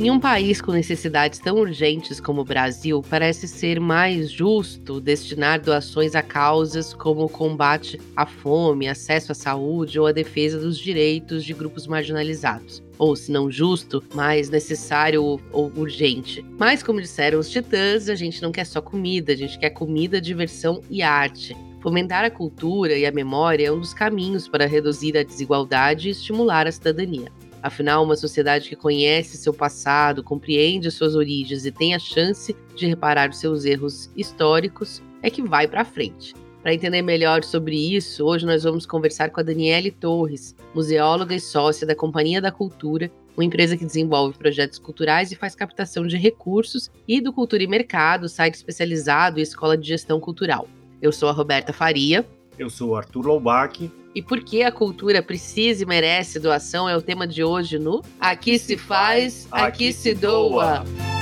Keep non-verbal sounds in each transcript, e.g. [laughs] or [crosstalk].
Em um país com necessidades tão urgentes como o Brasil, parece ser mais justo destinar doações a causas como o combate à fome, acesso à saúde ou a defesa dos direitos de grupos marginalizados. Ou, se não justo, mais necessário ou urgente. Mas, como disseram os titãs, a gente não quer só comida, a gente quer comida, diversão e arte. Fomentar a cultura e a memória é um dos caminhos para reduzir a desigualdade e estimular a cidadania. Afinal, uma sociedade que conhece seu passado, compreende suas origens e tem a chance de reparar os seus erros históricos é que vai para frente. Para entender melhor sobre isso, hoje nós vamos conversar com a Daniele Torres, museóloga e sócia da Companhia da Cultura, uma empresa que desenvolve projetos culturais e faz captação de recursos, e do Cultura e Mercado, site especializado e escola de gestão cultural. Eu sou a Roberta Faria. Eu sou o Arthur Loubach. E por que a cultura precisa e merece doação é o tema de hoje no Aqui se faz, aqui, aqui se doa. doa.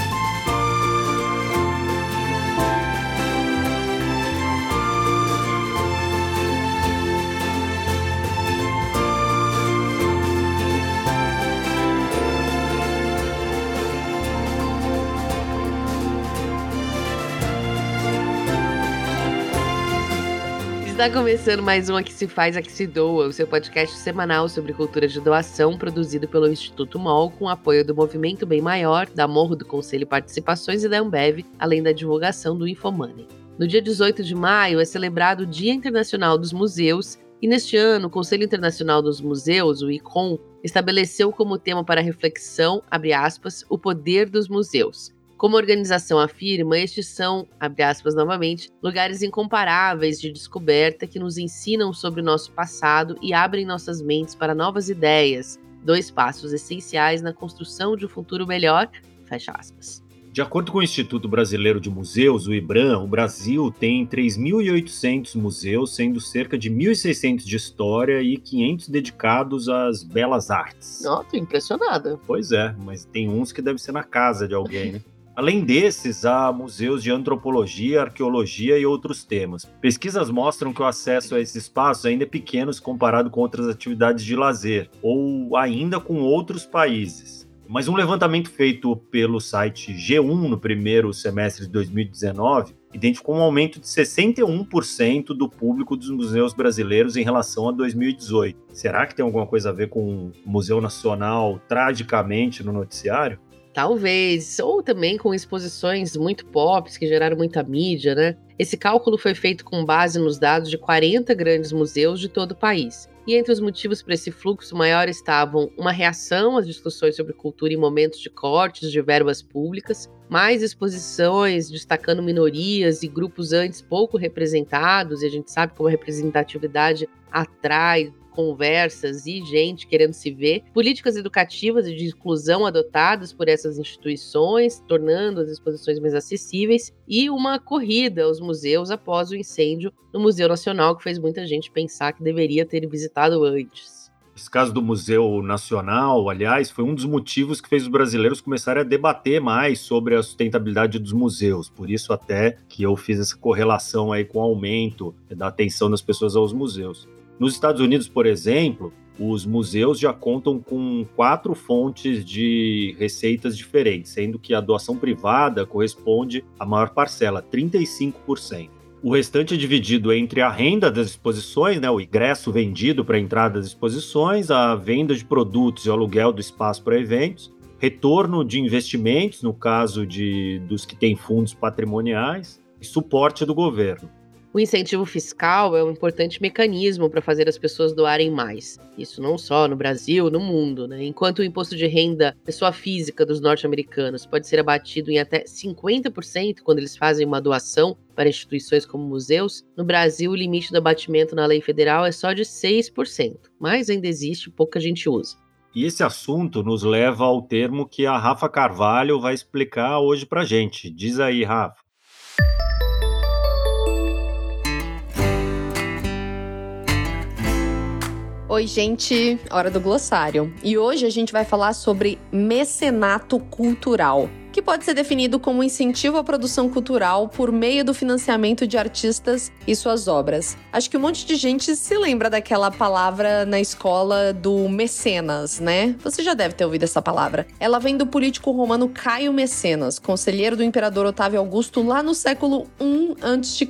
Está começando mais um Aqui Se Faz, Aqui Se Doa, o seu podcast semanal sobre cultura de doação, produzido pelo Instituto MOL, com apoio do Movimento Bem Maior, da Morro do Conselho Participações e da Ambev, além da divulgação do Infomoney. No dia 18 de maio é celebrado o Dia Internacional dos Museus, e neste ano o Conselho Internacional dos Museus, o ICOM, estabeleceu como tema para reflexão, aspas, o poder dos museus como a organização afirma, estes são, abre aspas novamente, lugares incomparáveis de descoberta que nos ensinam sobre o nosso passado e abrem nossas mentes para novas ideias, dois passos essenciais na construção de um futuro melhor, fecha aspas. De acordo com o Instituto Brasileiro de Museus, o IBRAM, o Brasil tem 3.800 museus, sendo cerca de 1.600 de história e 500 dedicados às belas artes. Ó, tô impressionada. Pois é, mas tem uns que deve ser na casa de alguém, né? [laughs] Além desses, há museus de antropologia, arqueologia e outros temas. Pesquisas mostram que o acesso a esses espaços ainda é pequeno se comparado com outras atividades de lazer, ou ainda com outros países. Mas um levantamento feito pelo site G1 no primeiro semestre de 2019 identificou um aumento de 61% do público dos museus brasileiros em relação a 2018. Será que tem alguma coisa a ver com o Museu Nacional tragicamente no noticiário? Talvez, ou também com exposições muito pop que geraram muita mídia, né? Esse cálculo foi feito com base nos dados de 40 grandes museus de todo o país. E entre os motivos para esse fluxo maior estavam uma reação às discussões sobre cultura em momentos de cortes de verbas públicas, mais exposições destacando minorias e grupos antes pouco representados, e a gente sabe como a representatividade atrai conversas e gente querendo se ver, políticas educativas e de inclusão adotadas por essas instituições, tornando as exposições mais acessíveis, e uma corrida aos museus após o incêndio no Museu Nacional, que fez muita gente pensar que deveria ter visitado antes. Esse caso do Museu Nacional, aliás, foi um dos motivos que fez os brasileiros começarem a debater mais sobre a sustentabilidade dos museus. Por isso até que eu fiz essa correlação aí com o aumento da atenção das pessoas aos museus. Nos Estados Unidos, por exemplo, os museus já contam com quatro fontes de receitas diferentes, sendo que a doação privada corresponde à maior parcela, 35%. O restante é dividido entre a renda das exposições, né, o ingresso vendido para a entrada das exposições, a venda de produtos e o aluguel do espaço para eventos, retorno de investimentos, no caso de, dos que têm fundos patrimoniais, e suporte do governo. O incentivo fiscal é um importante mecanismo para fazer as pessoas doarem mais. Isso não só no Brasil, no mundo, né? Enquanto o imposto de renda pessoa física dos norte-americanos pode ser abatido em até 50% quando eles fazem uma doação para instituições como museus, no Brasil o limite do abatimento na lei federal é só de 6%, mas ainda existe, pouca gente usa. E esse assunto nos leva ao termo que a Rafa Carvalho vai explicar hoje para gente. Diz aí, Rafa. Oi, gente, hora do glossário. E hoje a gente vai falar sobre mecenato cultural que pode ser definido como incentivo à produção cultural por meio do financiamento de artistas e suas obras. Acho que um monte de gente se lembra daquela palavra na escola do mecenas, né? Você já deve ter ouvido essa palavra. Ela vem do político romano Caio Mecenas, conselheiro do imperador Otávio Augusto lá no século I a.C.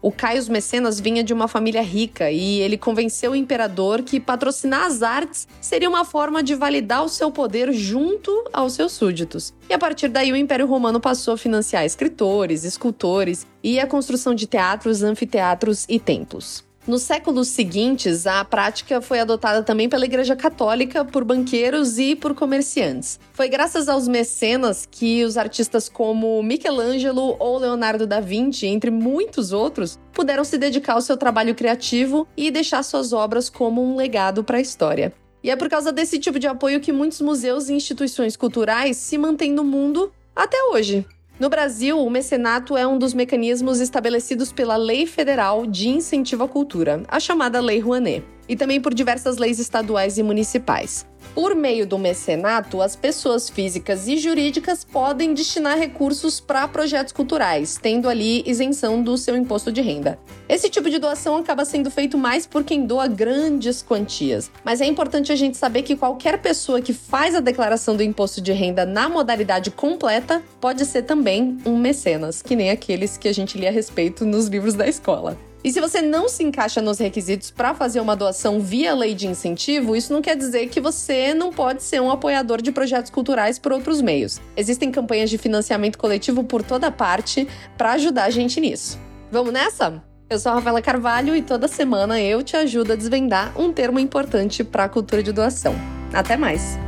O Caio Mecenas vinha de uma família rica e ele convenceu o imperador que patrocinar as artes seria uma forma de validar o seu poder junto aos seus súditos. E a partir daí o Império Romano passou a financiar escritores, escultores e a construção de teatros, anfiteatros e templos. Nos séculos seguintes, a prática foi adotada também pela Igreja Católica por banqueiros e por comerciantes. Foi graças aos mecenas que os artistas como Michelangelo ou Leonardo da Vinci, entre muitos outros, puderam se dedicar ao seu trabalho criativo e deixar suas obras como um legado para a história. E é por causa desse tipo de apoio que muitos museus e instituições culturais se mantêm no mundo até hoje. No Brasil, o mecenato é um dos mecanismos estabelecidos pela Lei Federal de Incentivo à Cultura, a chamada Lei Rouanet, e também por diversas leis estaduais e municipais. Por meio do mecenato, as pessoas físicas e jurídicas podem destinar recursos para projetos culturais, tendo ali isenção do seu imposto de renda. Esse tipo de doação acaba sendo feito mais por quem doa grandes quantias, mas é importante a gente saber que qualquer pessoa que faz a declaração do imposto de renda na modalidade completa pode ser também um mecenas, que nem aqueles que a gente lia a respeito nos livros da escola. E se você não se encaixa nos requisitos para fazer uma doação via lei de incentivo, isso não quer dizer que você não pode ser um apoiador de projetos culturais por outros meios. Existem campanhas de financiamento coletivo por toda parte para ajudar a gente nisso. Vamos nessa? Eu sou a Rafaela Carvalho e toda semana eu te ajudo a desvendar um termo importante para a cultura de doação. Até mais!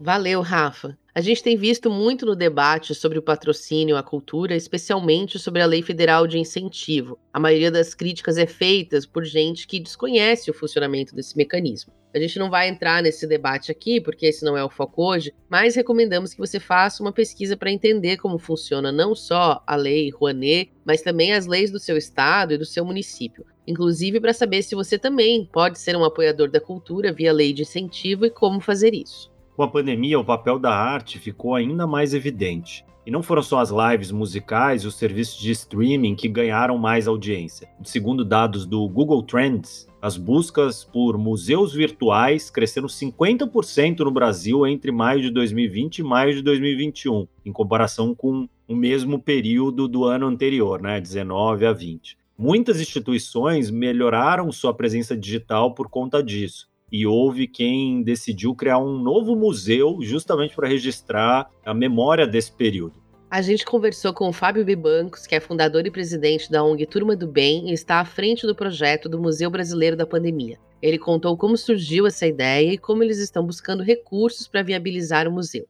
Valeu, Rafa. A gente tem visto muito no debate sobre o patrocínio à cultura, especialmente sobre a Lei Federal de Incentivo. A maioria das críticas é feita por gente que desconhece o funcionamento desse mecanismo. A gente não vai entrar nesse debate aqui, porque esse não é o foco hoje, mas recomendamos que você faça uma pesquisa para entender como funciona não só a Lei Rouanet, mas também as leis do seu estado e do seu município. Inclusive para saber se você também pode ser um apoiador da cultura via lei de incentivo e como fazer isso. Com a pandemia, o papel da arte ficou ainda mais evidente. E não foram só as lives musicais e os serviços de streaming que ganharam mais audiência. Segundo dados do Google Trends, as buscas por museus virtuais cresceram 50% no Brasil entre maio de 2020 e maio de 2021, em comparação com o mesmo período do ano anterior, né, 19 a 20. Muitas instituições melhoraram sua presença digital por conta disso e houve quem decidiu criar um novo museu justamente para registrar a memória desse período. A gente conversou com o Fábio Bibancos, que é fundador e presidente da ONG Turma do Bem e está à frente do projeto do Museu Brasileiro da Pandemia. Ele contou como surgiu essa ideia e como eles estão buscando recursos para viabilizar o museu.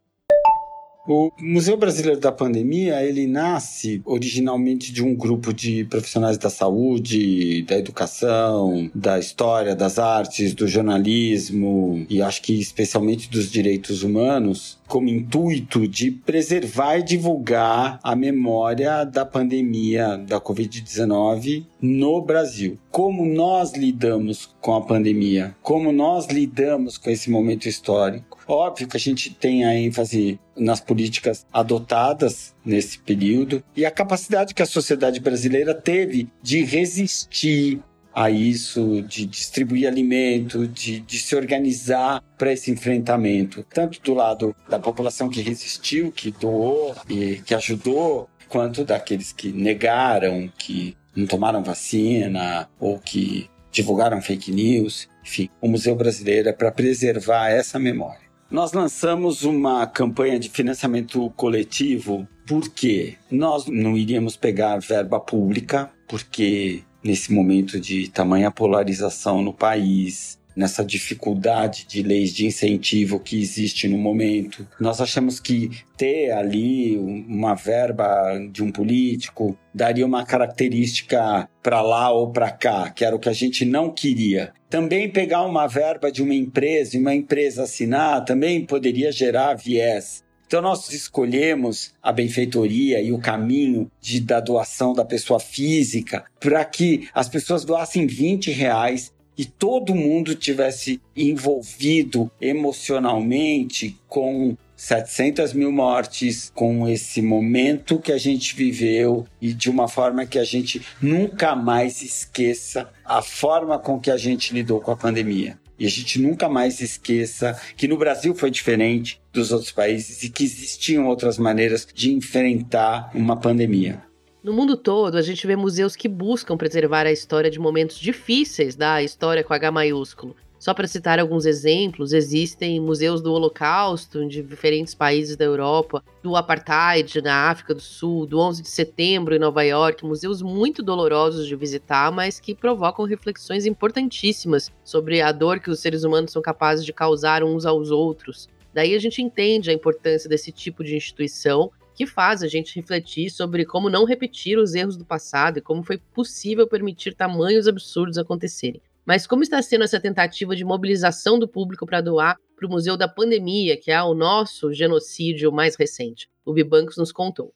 O Museu Brasileiro da Pandemia, ele nasce originalmente de um grupo de profissionais da saúde, da educação, da história, das artes, do jornalismo e acho que especialmente dos direitos humanos, como intuito de preservar e divulgar a memória da pandemia da Covid-19 no Brasil. Como nós lidamos com a pandemia, como nós lidamos com esse momento histórico. Óbvio que a gente tem a ênfase nas políticas adotadas nesse período e a capacidade que a sociedade brasileira teve de resistir a isso, de distribuir alimento, de, de se organizar para esse enfrentamento, tanto do lado da população que resistiu, que doou e que ajudou, quanto daqueles que negaram, que não tomaram vacina ou que divulgaram fake news. Enfim, o Museu Brasileiro é para preservar essa memória. Nós lançamos uma campanha de financiamento coletivo porque nós não iríamos pegar verba pública, porque nesse momento de tamanha polarização no país, nessa dificuldade de leis de incentivo que existe no momento. Nós achamos que ter ali uma verba de um político daria uma característica para lá ou para cá, que era o que a gente não queria. Também pegar uma verba de uma empresa e uma empresa assinar também poderia gerar viés. Então nós escolhemos a benfeitoria e o caminho de, da doação da pessoa física para que as pessoas doassem 20 reais e todo mundo tivesse envolvido emocionalmente com 700 mil mortes com esse momento que a gente viveu e de uma forma que a gente nunca mais esqueça a forma com que a gente lidou com a pandemia. E a gente nunca mais esqueça que no Brasil foi diferente dos outros países e que existiam outras maneiras de enfrentar uma pandemia. No mundo todo, a gente vê museus que buscam preservar a história de momentos difíceis da história com H maiúsculo. Só para citar alguns exemplos, existem museus do Holocausto em diferentes países da Europa, do Apartheid na África do Sul, do 11 de setembro em Nova York, museus muito dolorosos de visitar, mas que provocam reflexões importantíssimas sobre a dor que os seres humanos são capazes de causar uns aos outros. Daí a gente entende a importância desse tipo de instituição que faz a gente refletir sobre como não repetir os erros do passado e como foi possível permitir tamanhos absurdos acontecerem. Mas como está sendo essa tentativa de mobilização do público para doar para o Museu da Pandemia, que é o nosso genocídio mais recente? O Bibancos nos contou.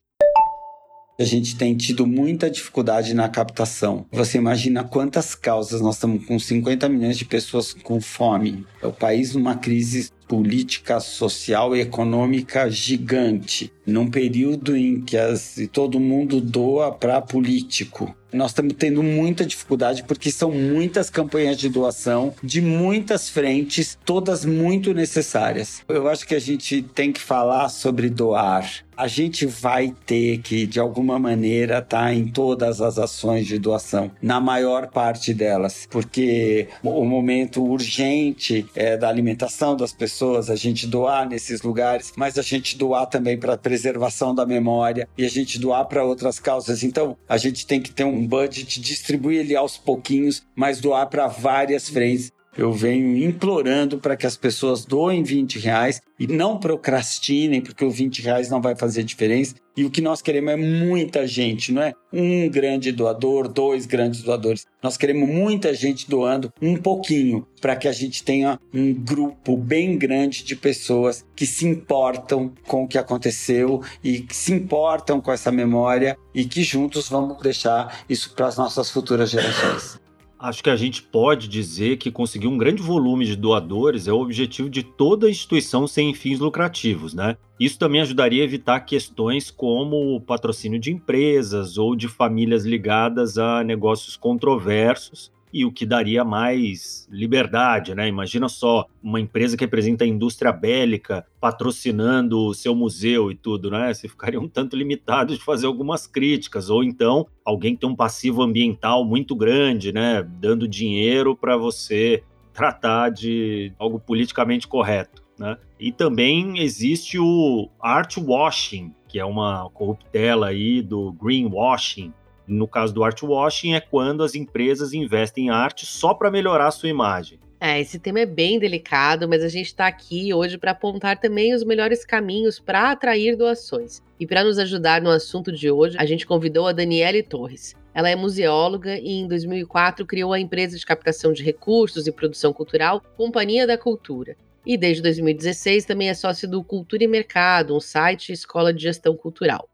A gente tem tido muita dificuldade na captação. Você imagina quantas causas nós estamos com 50 milhões de pessoas com fome. É o país numa crise política, social e econômica gigante, num período em que as, todo mundo doa para político. Nós estamos tendo muita dificuldade porque são muitas campanhas de doação de muitas frentes, todas muito necessárias. Eu acho que a gente tem que falar sobre doar. A gente vai ter que, de alguma maneira, estar tá em todas as ações de doação, na maior parte delas, porque o momento urgente é da alimentação das pessoas, a gente doar nesses lugares, mas a gente doar também para preservação da memória e a gente doar para outras causas. Então, a gente tem que ter um budget, distribuir ele aos pouquinhos, mas doar para várias frentes eu venho implorando para que as pessoas doem 20 reais e não procrastinem, porque o 20 reais não vai fazer diferença. E o que nós queremos é muita gente, não é um grande doador, dois grandes doadores. Nós queremos muita gente doando um pouquinho para que a gente tenha um grupo bem grande de pessoas que se importam com o que aconteceu e que se importam com essa memória e que juntos vamos deixar isso para as nossas futuras gerações. Acho que a gente pode dizer que conseguir um grande volume de doadores é o objetivo de toda instituição sem fins lucrativos, né? Isso também ajudaria a evitar questões como o patrocínio de empresas ou de famílias ligadas a negócios controversos e o que daria mais liberdade, né? Imagina só uma empresa que representa a indústria bélica patrocinando o seu museu e tudo, né? Você ficaria um tanto limitado de fazer algumas críticas, ou então alguém que tem um passivo ambiental muito grande, né? Dando dinheiro para você tratar de algo politicamente correto. Né? E também existe o art washing, que é uma corruptela aí do greenwashing, no caso do art washing, é quando as empresas investem em arte só para melhorar a sua imagem. É, esse tema é bem delicado, mas a gente está aqui hoje para apontar também os melhores caminhos para atrair doações. E para nos ajudar no assunto de hoje, a gente convidou a Daniele Torres. Ela é museóloga e em 2004 criou a empresa de captação de recursos e produção cultural Companhia da Cultura. E desde 2016 também é sócio do Cultura e Mercado, um site e escola de gestão cultural.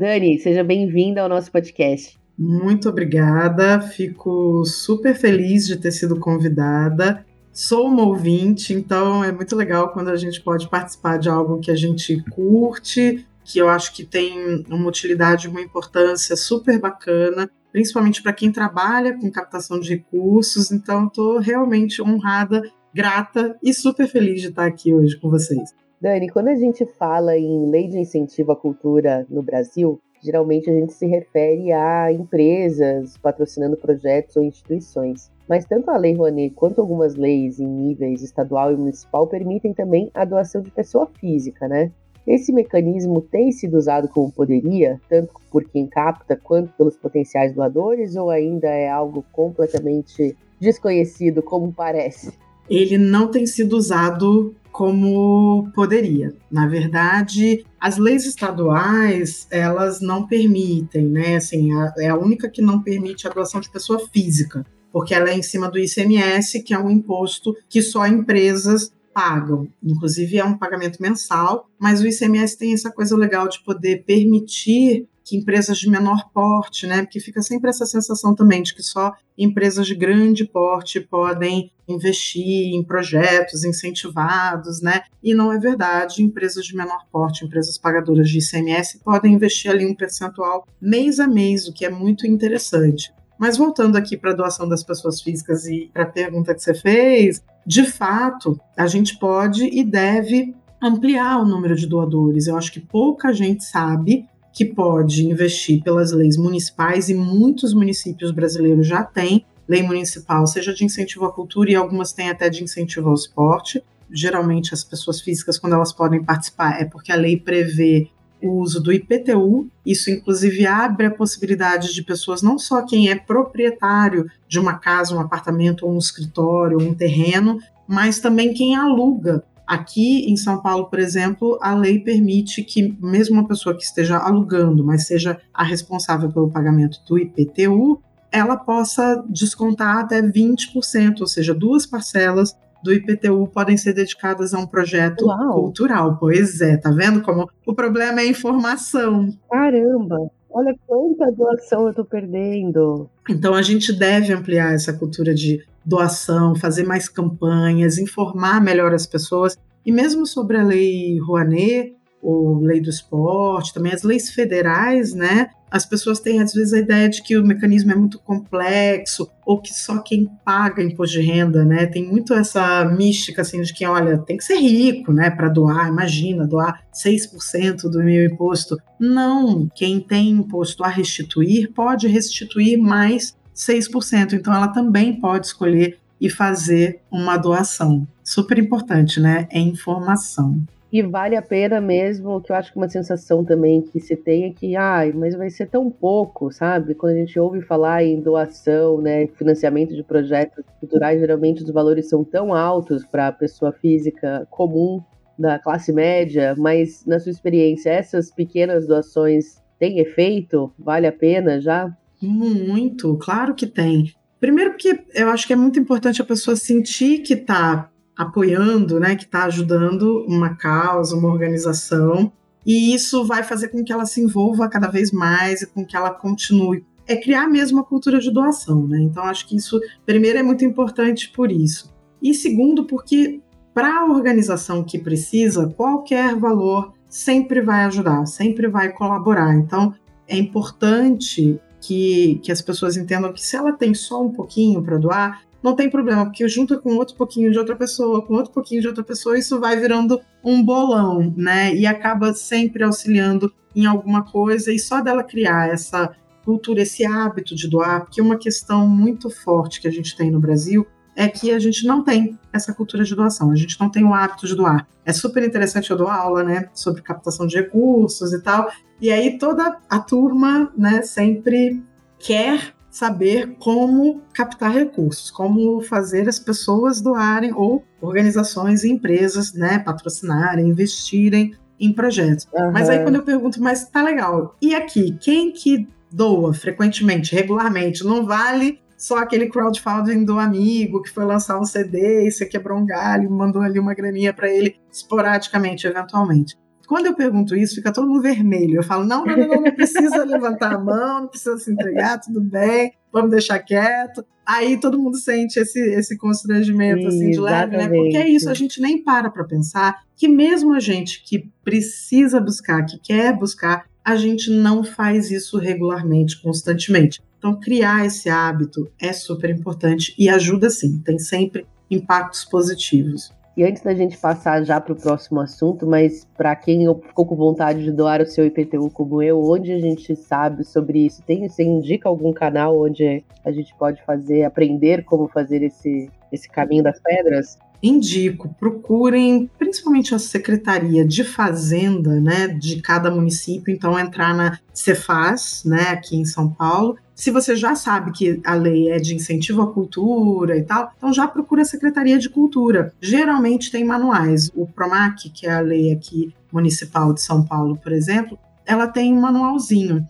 Dani, seja bem-vinda ao nosso podcast. Muito obrigada, fico super feliz de ter sido convidada. Sou uma ouvinte, então é muito legal quando a gente pode participar de algo que a gente curte, que eu acho que tem uma utilidade, uma importância super bacana, principalmente para quem trabalha com captação de recursos. Então, estou realmente honrada, grata e super feliz de estar aqui hoje com vocês. Dani, quando a gente fala em lei de incentivo à cultura no Brasil, geralmente a gente se refere a empresas patrocinando projetos ou instituições. Mas tanto a Lei Rouanet quanto algumas leis em níveis estadual e municipal permitem também a doação de pessoa física, né? Esse mecanismo tem sido usado como poderia, tanto por quem capta quanto pelos potenciais doadores, ou ainda é algo completamente desconhecido, como parece? Ele não tem sido usado como poderia. Na verdade, as leis estaduais, elas não permitem, né? Assim, a, é a única que não permite a doação de pessoa física, porque ela é em cima do ICMS, que é um imposto que só empresas pagam. Inclusive é um pagamento mensal, mas o ICMS tem essa coisa legal de poder permitir que empresas de menor porte, né? Porque fica sempre essa sensação também de que só empresas de grande porte podem investir em projetos incentivados, né? E não é verdade. Empresas de menor porte, empresas pagadoras de ICMS, podem investir ali um percentual mês a mês, o que é muito interessante. Mas voltando aqui para a doação das pessoas físicas e para a pergunta que você fez, de fato, a gente pode e deve ampliar o número de doadores. Eu acho que pouca gente sabe que pode investir pelas leis municipais e muitos municípios brasileiros já têm lei municipal, seja de incentivo à cultura e algumas têm até de incentivo ao esporte. Geralmente as pessoas físicas, quando elas podem participar, é porque a lei prevê o uso do IPTU. Isso, inclusive, abre a possibilidade de pessoas, não só quem é proprietário de uma casa, um apartamento, um escritório, um terreno, mas também quem aluga Aqui em São Paulo, por exemplo, a lei permite que mesmo uma pessoa que esteja alugando, mas seja a responsável pelo pagamento do IPTU, ela possa descontar até 20%, ou seja, duas parcelas do IPTU podem ser dedicadas a um projeto Uau. cultural. Pois é, tá vendo como o problema é a informação. Caramba! Olha quanta doação eu tô perdendo. Então a gente deve ampliar essa cultura de doação, fazer mais campanhas, informar melhor as pessoas. E mesmo sobre a lei Rouanet, ou lei do esporte, também as leis federais, né? As pessoas têm às vezes a ideia de que o mecanismo é muito complexo ou que só quem paga imposto de renda, né? Tem muito essa mística assim de que, olha, tem que ser rico, né, para doar. Imagina doar 6% do meu imposto. Não, quem tem imposto a restituir pode restituir mais 6%. Então ela também pode escolher e fazer uma doação. Super importante, né? É informação. E vale a pena mesmo, que eu acho que uma sensação também que se tem é que, ai, mas vai ser tão pouco, sabe? Quando a gente ouve falar em doação, né, financiamento de projetos culturais, geralmente os valores são tão altos para a pessoa física comum da classe média, mas na sua experiência, essas pequenas doações têm efeito? Vale a pena já? Muito, claro que tem. Primeiro porque eu acho que é muito importante a pessoa sentir que está apoiando, né, que está ajudando uma causa, uma organização, e isso vai fazer com que ela se envolva cada vez mais e com que ela continue. É criar mesmo a cultura de doação, né? Então acho que isso, primeiro, é muito importante por isso. E segundo, porque para a organização que precisa, qualquer valor sempre vai ajudar, sempre vai colaborar. Então é importante que, que as pessoas entendam que se ela tem só um pouquinho para doar, não tem problema, porque junta com outro pouquinho de outra pessoa, com outro pouquinho de outra pessoa, isso vai virando um bolão, né? E acaba sempre auxiliando em alguma coisa, e só dela criar essa cultura, esse hábito de doar, porque uma questão muito forte que a gente tem no Brasil é que a gente não tem essa cultura de doação, a gente não tem o hábito de doar. É super interessante eu dou aula, né, sobre captação de recursos e tal, e aí toda a turma, né, sempre quer saber como captar recursos, como fazer as pessoas doarem ou organizações e empresas, né, patrocinarem, investirem em projetos. Uhum. Mas aí quando eu pergunto, mas tá legal, e aqui, quem que doa frequentemente, regularmente, não vale só aquele crowdfunding do amigo que foi lançar um CD e você quebrou um galho, mandou ali uma graninha para ele esporadicamente, eventualmente. Quando eu pergunto isso, fica todo mundo vermelho. Eu falo: não, não, não, não precisa levantar a mão, não precisa se entregar, tudo bem, vamos deixar quieto. Aí todo mundo sente esse, esse constrangimento assim, de leve, né? Porque é isso, a gente nem para para pensar que mesmo a gente que precisa buscar, que quer buscar, a gente não faz isso regularmente, constantemente. Então, criar esse hábito é super importante e ajuda sim, tem sempre impactos positivos. E antes da gente passar já para o próximo assunto, mas para quem ficou com vontade de doar o seu IPTU como eu, onde a gente sabe sobre isso? Tem, você indica algum canal onde a gente pode fazer, aprender como fazer esse, esse caminho das pedras? Indico, procurem principalmente a Secretaria de Fazenda, né, de cada município, então entrar na Cefaz, né, aqui em São Paulo, se você já sabe que a lei é de incentivo à cultura e tal, então já procura a Secretaria de Cultura. Geralmente tem manuais. O PROMAC, que é a lei aqui municipal de São Paulo, por exemplo, ela tem um manualzinho.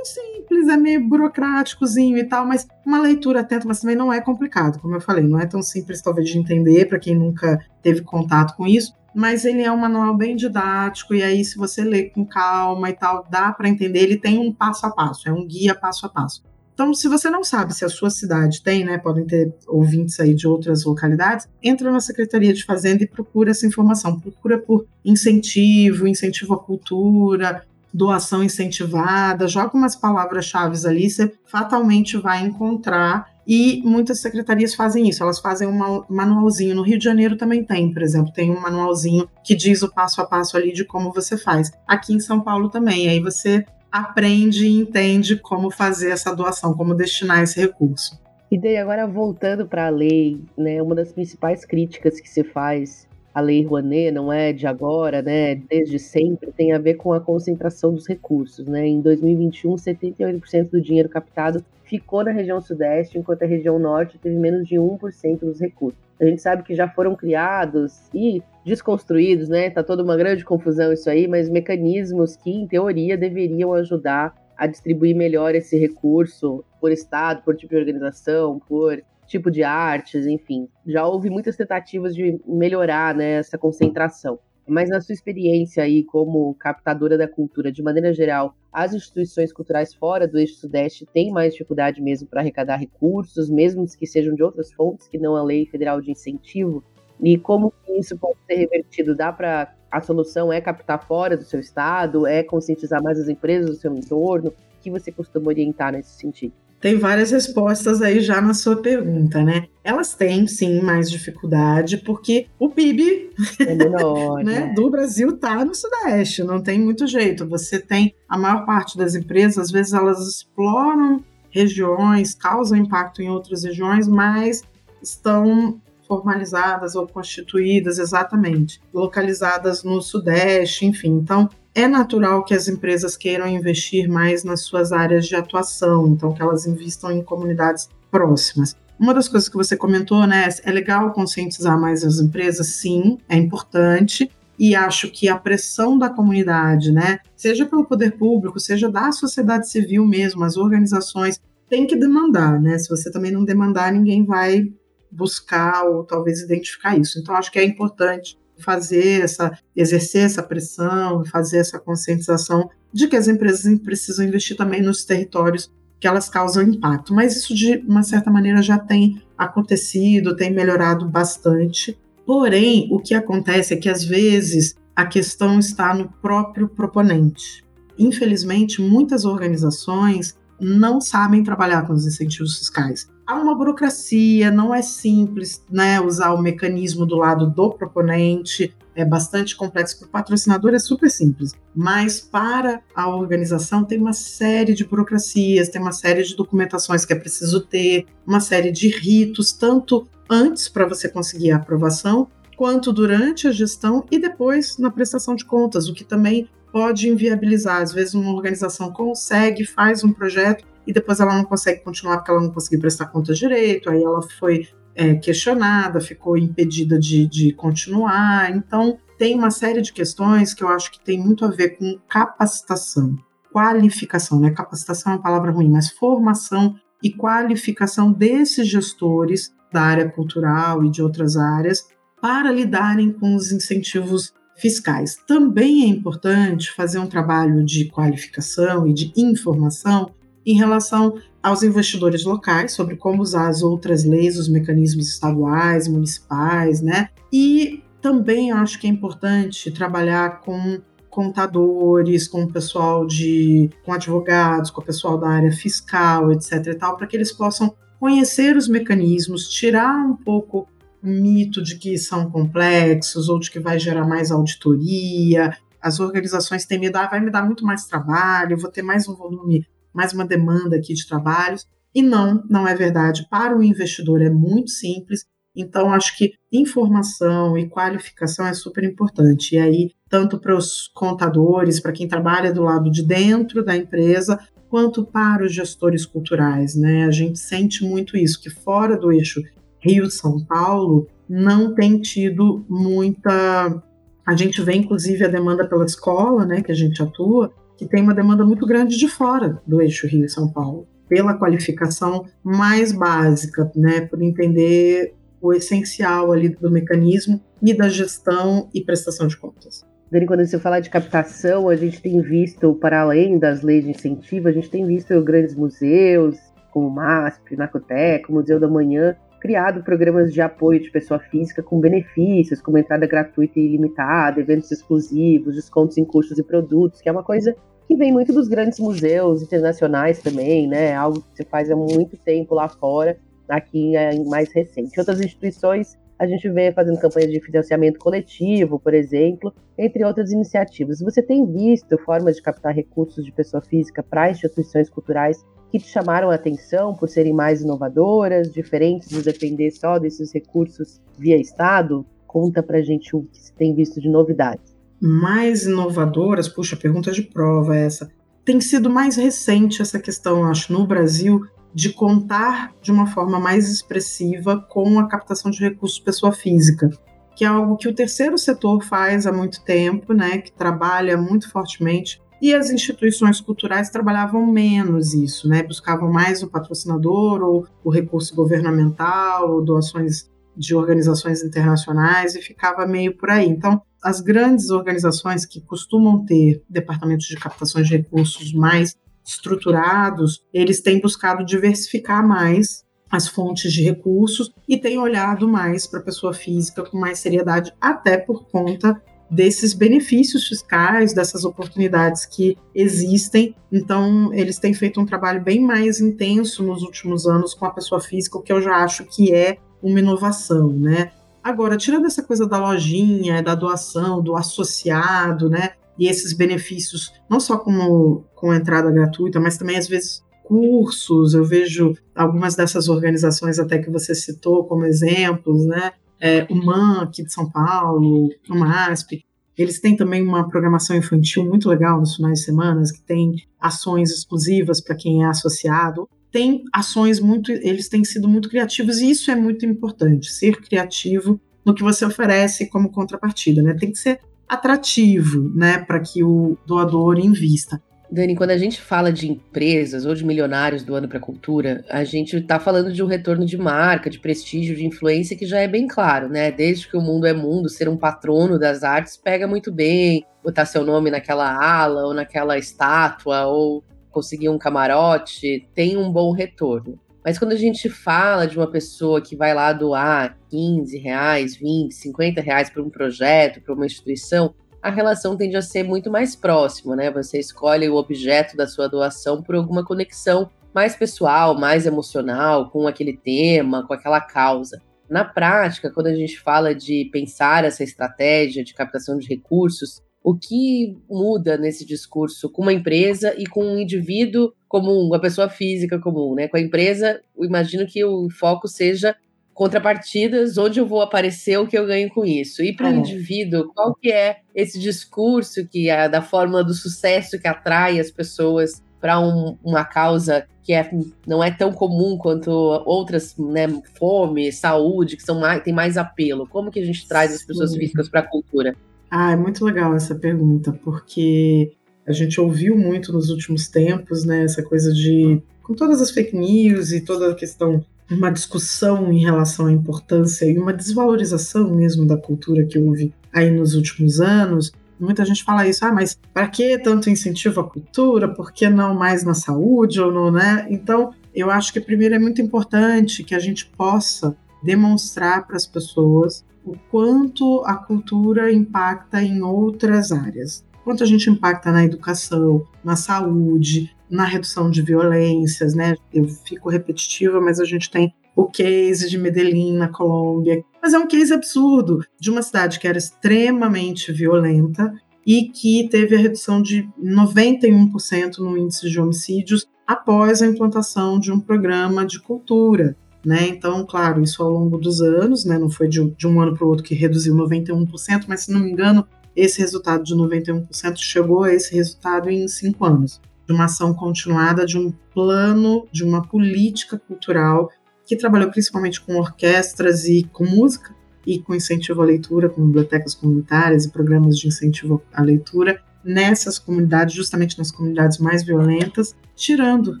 Simples, é meio burocráticozinho e tal, mas uma leitura atenta, mas também não é complicado, como eu falei, não é tão simples talvez de entender para quem nunca teve contato com isso, mas ele é um manual bem didático, e aí, se você ler com calma e tal, dá para entender. Ele tem um passo a passo, é um guia passo a passo. Então, se você não sabe se a sua cidade tem, né, podem ter ouvintes aí de outras localidades, entra na Secretaria de Fazenda e procura essa informação. Procura por incentivo, incentivo à cultura, doação incentivada, joga umas palavras-chave ali, você fatalmente vai encontrar. E muitas secretarias fazem isso, elas fazem um manualzinho. No Rio de Janeiro também tem, por exemplo, tem um manualzinho que diz o passo a passo ali de como você faz. Aqui em São Paulo também, aí você aprende e entende como fazer essa doação, como destinar esse recurso. E daí, agora voltando para a lei, né, uma das principais críticas que se faz à lei Rouanet não é de agora, né, desde sempre, tem a ver com a concentração dos recursos. Né? Em 2021, 78% do dinheiro captado ficou na região sudeste, enquanto a região norte teve menos de 1% dos recursos. A gente sabe que já foram criados e desconstruídos, né? Tá toda uma grande confusão isso aí, mas mecanismos que, em teoria, deveriam ajudar a distribuir melhor esse recurso por estado, por tipo de organização, por tipo de artes, enfim. Já houve muitas tentativas de melhorar né, essa concentração. Mas na sua experiência aí como captadora da cultura, de maneira geral, as instituições culturais fora do eixo sudeste têm mais dificuldade mesmo para arrecadar recursos, mesmo que sejam de outras fontes que não a lei federal de incentivo? E como isso pode ser revertido? Dá para a solução é captar fora do seu estado, é conscientizar mais as empresas do seu entorno? O que você costuma orientar nesse sentido? Tem várias respostas aí já na sua pergunta, né? Elas têm sim mais dificuldade porque o PIB é menor, [laughs] né, né? do Brasil está no Sudeste, não tem muito jeito. Você tem a maior parte das empresas, às vezes elas exploram regiões, causam impacto em outras regiões, mas estão formalizadas ou constituídas exatamente, localizadas no Sudeste, enfim. Então, é natural que as empresas queiram investir mais nas suas áreas de atuação, então que elas investam em comunidades próximas. Uma das coisas que você comentou, né, é legal conscientizar mais as empresas, sim, é importante, e acho que a pressão da comunidade, né, seja pelo poder público, seja da sociedade civil mesmo, as organizações, tem que demandar, né? Se você também não demandar, ninguém vai buscar ou talvez identificar isso. Então, acho que é importante fazer essa, exercer essa pressão, fazer essa conscientização de que as empresas precisam investir também nos territórios que elas causam impacto. Mas isso, de uma certa maneira, já tem acontecido, tem melhorado bastante. Porém, o que acontece é que, às vezes, a questão está no próprio proponente. Infelizmente, muitas organizações não sabem trabalhar com os incentivos fiscais há uma burocracia, não é simples né, usar o mecanismo do lado do proponente, é bastante complexo. Para o patrocinador é super simples, mas para a organização tem uma série de burocracias, tem uma série de documentações que é preciso ter, uma série de ritos, tanto antes para você conseguir a aprovação, quanto durante a gestão e depois na prestação de contas, o que também pode inviabilizar. Às vezes, uma organização consegue, faz um projeto e depois ela não consegue continuar porque ela não conseguiu prestar contas direito, aí ela foi é, questionada, ficou impedida de, de continuar. Então, tem uma série de questões que eu acho que tem muito a ver com capacitação, qualificação, né? Capacitação é uma palavra ruim, mas formação e qualificação desses gestores da área cultural e de outras áreas para lidarem com os incentivos fiscais. Também é importante fazer um trabalho de qualificação e de informação em relação aos investidores locais, sobre como usar as outras leis, os mecanismos estaduais, municipais, né? E também acho que é importante trabalhar com contadores, com o pessoal de, com advogados, com o pessoal da área fiscal, etc. e tal, para que eles possam conhecer os mecanismos, tirar um pouco o mito de que são complexos ou de que vai gerar mais auditoria. As organizações têm medo, ah, vai me dar muito mais trabalho, vou ter mais um volume mais uma demanda aqui de trabalhos. E não, não é verdade. Para o investidor é muito simples. Então, acho que informação e qualificação é super importante. E aí, tanto para os contadores, para quem trabalha do lado de dentro da empresa, quanto para os gestores culturais, né? A gente sente muito isso, que fora do eixo Rio-São Paulo, não tem tido muita. A gente vê, inclusive, a demanda pela escola, né, que a gente atua, que tem uma demanda muito grande de fora do eixo Rio-São Paulo, pela qualificação mais básica, né, por entender o essencial ali do mecanismo e da gestão e prestação de contas. Dani, quando você fala de captação, a gente tem visto, para além das leis de incentivo, a gente tem visto grandes museus, como o MASP, Nacoteca, o Museu da Manhã, criado programas de apoio de pessoa física com benefícios, como entrada gratuita e ilimitada, eventos exclusivos, descontos em custos e produtos, que é uma coisa que vem muito dos grandes museus internacionais também, né? Algo que se faz há muito tempo lá fora, aqui é mais recente. Outras instituições a gente vê fazendo campanhas de financiamento coletivo, por exemplo, entre outras iniciativas. Você tem visto formas de captar recursos de pessoa física para instituições culturais que te chamaram a atenção por serem mais inovadoras, diferentes de depender só desses recursos via Estado? Conta pra gente o que você tem visto de novidades. Mais inovadoras, puxa, pergunta de prova essa. Tem sido mais recente essa questão, acho, no Brasil, de contar de uma forma mais expressiva com a captação de recursos pessoa física, que é algo que o terceiro setor faz há muito tempo, né, que trabalha muito fortemente e as instituições culturais trabalhavam menos isso, né? Buscavam mais o patrocinador ou o recurso governamental, ou doações de organizações internacionais e ficava meio por aí. Então, as grandes organizações que costumam ter departamentos de captações de recursos mais estruturados, eles têm buscado diversificar mais as fontes de recursos e têm olhado mais para a pessoa física com mais seriedade, até por conta desses benefícios fiscais, dessas oportunidades que existem. Então, eles têm feito um trabalho bem mais intenso nos últimos anos com a pessoa física, o que eu já acho que é uma inovação, né? Agora, tirando essa coisa da lojinha, da doação, do associado, né? E esses benefícios, não só como com entrada gratuita, mas também às vezes cursos. Eu vejo algumas dessas organizações até que você citou como exemplos, né? É, o MAN aqui de São Paulo, o MASP, eles têm também uma programação infantil muito legal nos finais de semana, que tem ações exclusivas para quem é associado. Tem ações muito, eles têm sido muito criativos e isso é muito importante, ser criativo no que você oferece como contrapartida, né? Tem que ser atrativo, né, para que o doador invista. Dani, quando a gente fala de empresas ou de milionários do ano para a cultura, a gente está falando de um retorno de marca, de prestígio, de influência que já é bem claro, né? Desde que o mundo é mundo, ser um patrono das artes pega muito bem, botar seu nome naquela ala ou naquela estátua ou conseguir um camarote, tem um bom retorno. Mas quando a gente fala de uma pessoa que vai lá doar 15 reais, 20, 50 reais para um projeto, para uma instituição, a relação tende a ser muito mais próxima, né? Você escolhe o objeto da sua doação por alguma conexão mais pessoal, mais emocional com aquele tema, com aquela causa. Na prática, quando a gente fala de pensar essa estratégia de captação de recursos, o que muda nesse discurso com uma empresa e com um indivíduo comum, uma pessoa física comum, né? Com a empresa, eu imagino que o foco seja contrapartidas, onde eu vou aparecer, o que eu ganho com isso. E para o é. indivíduo, qual que é esse discurso que é da fórmula do sucesso que atrai as pessoas para um, uma causa que é, não é tão comum quanto outras, né, fome, saúde, que são mais, tem mais apelo. Como que a gente traz as pessoas Sim. físicas para a cultura? Ah, é muito legal essa pergunta, porque a gente ouviu muito nos últimos tempos, né, essa coisa de com todas as fake news e toda a questão uma discussão em relação à importância e uma desvalorização mesmo da cultura que houve aí nos últimos anos. Muita gente fala isso, ah, mas para que tanto incentivo à cultura? Por que não mais na saúde ou não, né? Então, eu acho que primeiro é muito importante que a gente possa demonstrar para as pessoas o quanto a cultura impacta em outras áreas. Quanto a gente impacta na educação, na saúde, na redução de violências, né? Eu fico repetitiva, mas a gente tem o case de Medellín, na Colômbia. Mas é um case absurdo de uma cidade que era extremamente violenta e que teve a redução de 91% no índice de homicídios após a implantação de um programa de cultura. Né? Então, claro, isso ao longo dos anos, né? não foi de, de um ano para o outro que reduziu 91%, mas se não me engano, esse resultado de 91% chegou a esse resultado em cinco anos. De uma ação continuada, de um plano, de uma política cultural que trabalhou principalmente com orquestras e com música e com incentivo à leitura, com bibliotecas comunitárias e programas de incentivo à leitura, nessas comunidades, justamente nas comunidades mais violentas, tirando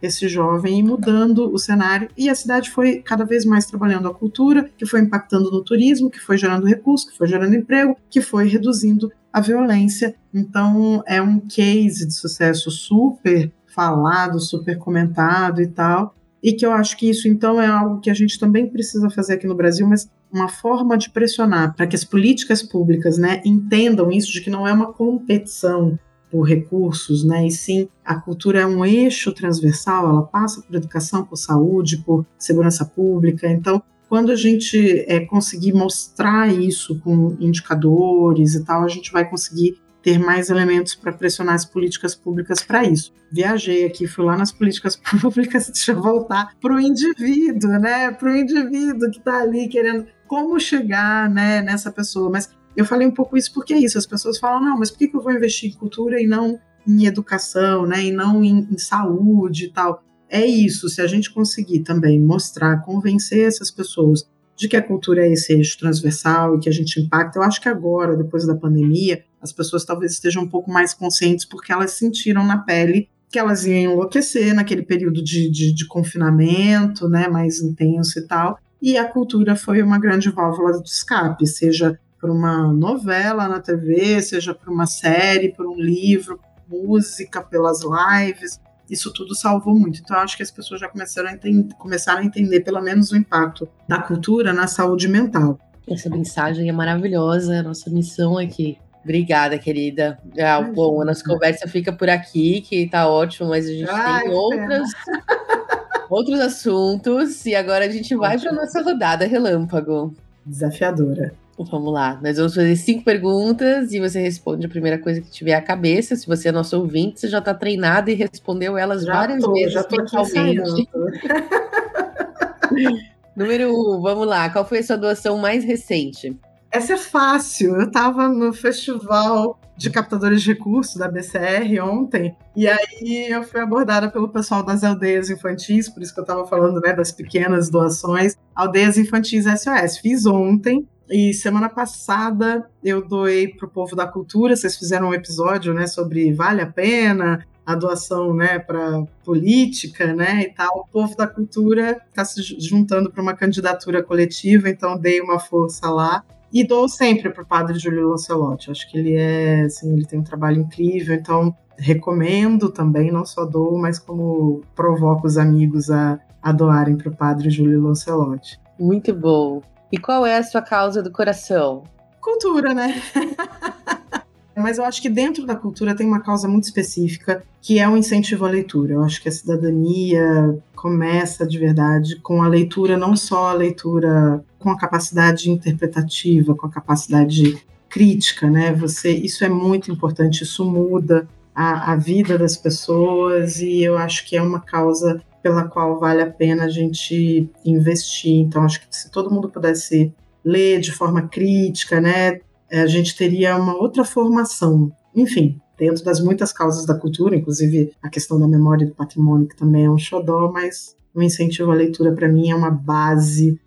esse jovem e mudando o cenário. E a cidade foi cada vez mais trabalhando a cultura, que foi impactando no turismo, que foi gerando recursos, que foi gerando emprego, que foi reduzindo a violência. Então, é um case de sucesso super falado, super comentado e tal. E que eu acho que isso, então, é algo que a gente também precisa fazer aqui no Brasil, mas uma forma de pressionar para que as políticas públicas né, entendam isso, de que não é uma competição por recursos, né, e sim a cultura é um eixo transversal, ela passa por educação, por saúde, por segurança pública. Então, quando a gente é, conseguir mostrar isso com indicadores e tal, a gente vai conseguir ter mais elementos para pressionar as políticas públicas para isso. Viajei aqui, fui lá nas políticas [laughs] públicas, deixa eu voltar para o indivíduo, né? Para o indivíduo que está ali querendo como chegar né, nessa pessoa. Mas eu falei um pouco isso porque é isso. As pessoas falam, não, mas por que, eu vou investir em cultura e não em educação, né? E não em, em saúde e tal. É isso, se a gente conseguir também mostrar, convencer essas pessoas de que a cultura é esse eixo transversal e que a gente impacta. Eu acho que agora, depois da pandemia, as pessoas talvez estejam um pouco mais conscientes porque elas sentiram na pele que elas iam enlouquecer naquele período de, de, de confinamento, né, mais intenso e tal. E a cultura foi uma grande válvula de escape, seja por uma novela na TV, seja por uma série, por um livro, música, pelas lives isso tudo salvou muito. Então, acho que as pessoas já começaram a, entender, começaram a entender, pelo menos, o impacto da cultura na saúde mental. Essa mensagem é maravilhosa, a nossa missão aqui. Obrigada, querida. Ah, bom, a nossa conversa fica por aqui, que tá ótimo, mas a gente Ai, tem outras, [laughs] outros assuntos. E agora a gente vai para nossa rodada relâmpago. Desafiadora. Vamos lá, nós vamos fazer cinco perguntas e você responde a primeira coisa que tiver à cabeça. Se você é nosso ouvinte, você já está treinado e respondeu elas já várias tô, vezes já tô mentalmente. [laughs] Número um, vamos lá. Qual foi a sua doação mais recente? Essa é fácil. Eu estava no festival de captadores de recursos da BCR ontem, e aí eu fui abordada pelo pessoal das aldeias infantis, por isso que eu estava falando né, das pequenas doações. Aldeias Infantis SOS. Fiz ontem, e semana passada eu doei para o povo da cultura. Vocês fizeram um episódio, né, sobre vale a pena a doação, né, para política, né, e tal. O povo da cultura está se juntando para uma candidatura coletiva, então dei uma força lá. E dou sempre para o padre Júlio Lancelotti. Acho que ele é, assim, ele tem um trabalho incrível, então recomendo também, não só dou, mas como provoco os amigos a, a doarem para o padre Júlio Lancelotti. Muito bom. E qual é a sua causa do coração? Cultura, né? [laughs] Mas eu acho que dentro da cultura tem uma causa muito específica, que é o incentivo à leitura. Eu acho que a cidadania começa de verdade com a leitura, não só a leitura com a capacidade interpretativa, com a capacidade crítica, né? Você, isso é muito importante, isso muda a, a vida das pessoas e eu acho que é uma causa pela qual vale a pena a gente investir. Então, acho que se todo mundo pudesse ler de forma crítica, né, a gente teria uma outra formação. Enfim, dentro das muitas causas da cultura, inclusive a questão da memória e do patrimônio, que também é um xodó, mas o incentivo à leitura, para mim, é uma base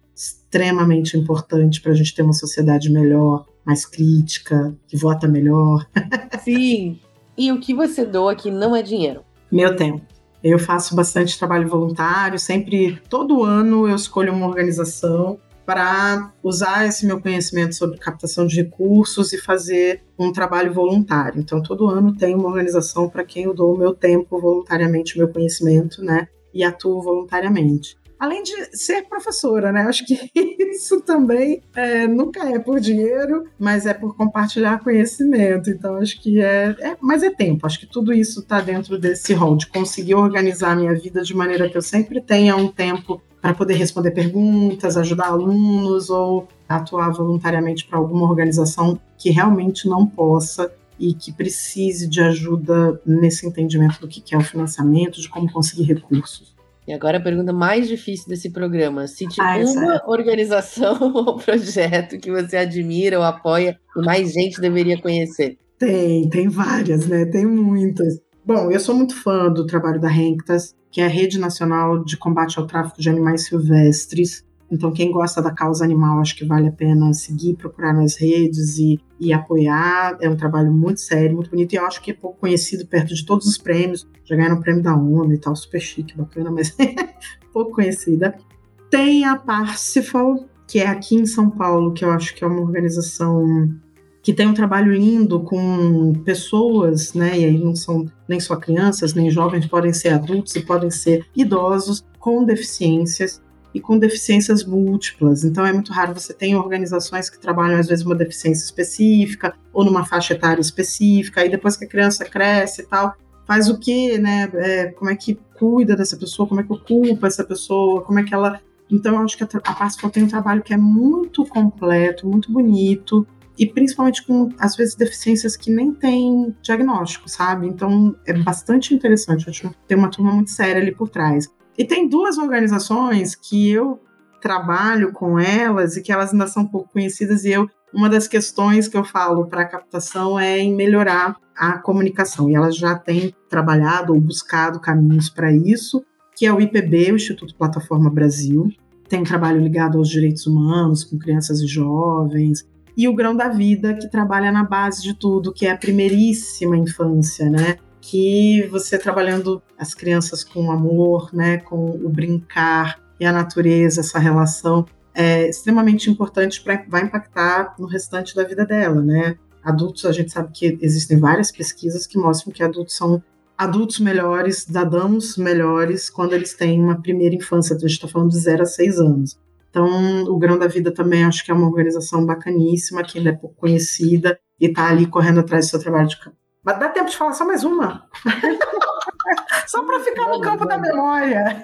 extremamente importante para a gente ter uma sociedade melhor, mais crítica, que vota melhor. [laughs] Sim. E o que você doa que não é dinheiro? Meu tempo. Eu faço bastante trabalho voluntário, sempre, todo ano eu escolho uma organização para usar esse meu conhecimento sobre captação de recursos e fazer um trabalho voluntário. Então, todo ano tem uma organização para quem eu dou o meu tempo voluntariamente, o meu conhecimento, né? E atuo voluntariamente além de ser professora, né? Acho que [laughs] isso também é, nunca é por dinheiro, mas é por compartilhar conhecimento. Então, acho que é, é mas é tempo. Acho que tudo isso está dentro desse rol de conseguir organizar a minha vida de maneira que eu sempre tenha um tempo para poder responder perguntas, ajudar alunos ou atuar voluntariamente para alguma organização que realmente não possa e que precise de ajuda nesse entendimento do que é o financiamento, de como conseguir recursos. E agora a pergunta mais difícil desse programa. Cite ah, uma organização [laughs] ou projeto que você admira ou apoia e mais gente deveria conhecer. Tem, tem várias, né? Tem muitas. Bom, eu sou muito fã do trabalho da Renctas, que é a Rede Nacional de Combate ao Tráfico de Animais Silvestres. Então, quem gosta da causa animal, acho que vale a pena seguir, procurar nas redes e, e apoiar. É um trabalho muito sério, muito bonito, e eu acho que é pouco conhecido perto de todos os prêmios. Já ganharam o prêmio da ONU e tal, super chique, bacana, mas [laughs] pouco conhecida. Tem a Parsifal, que é aqui em São Paulo, que eu acho que é uma organização que tem um trabalho lindo com pessoas, né? E aí não são nem só crianças, nem jovens, podem ser adultos e podem ser idosos com deficiências e com deficiências múltiplas. Então é muito raro você ter organizações que trabalham às vezes uma deficiência específica ou numa faixa etária específica. E depois que a criança cresce e tal, faz o que, né? É, como é que cuida dessa pessoa? Como é que ocupa essa pessoa? Como é que ela então, eu acho que a, a tem um trabalho que é muito completo, muito bonito, e principalmente com, às vezes, deficiências que nem tem diagnóstico, sabe? Então é bastante interessante. Acho que tem uma turma muito séria ali por trás. E tem duas organizações que eu trabalho com elas e que elas ainda são pouco conhecidas e eu uma das questões que eu falo para a captação é em melhorar a comunicação. E elas já têm trabalhado ou buscado caminhos para isso, que é o IPB, o Instituto Plataforma Brasil, tem um trabalho ligado aos direitos humanos com crianças e jovens, e o Grão da Vida, que trabalha na base de tudo, que é a primeiríssima infância, né? Que você trabalhando as crianças com amor, né, com o brincar e a natureza, essa relação é extremamente importante para vai impactar no restante da vida dela, né? Adultos, a gente sabe que existem várias pesquisas que mostram que adultos são adultos melhores, dadamos melhores quando eles têm uma primeira infância, então a gente está falando de 0 a 6 anos. Então, o Grão da Vida também acho que é uma organização bacaníssima, que ainda é pouco conhecida e está ali correndo atrás do seu trabalho de. Mas dá tempo de falar só mais uma. [laughs] só para ficar no campo da memória. [laughs]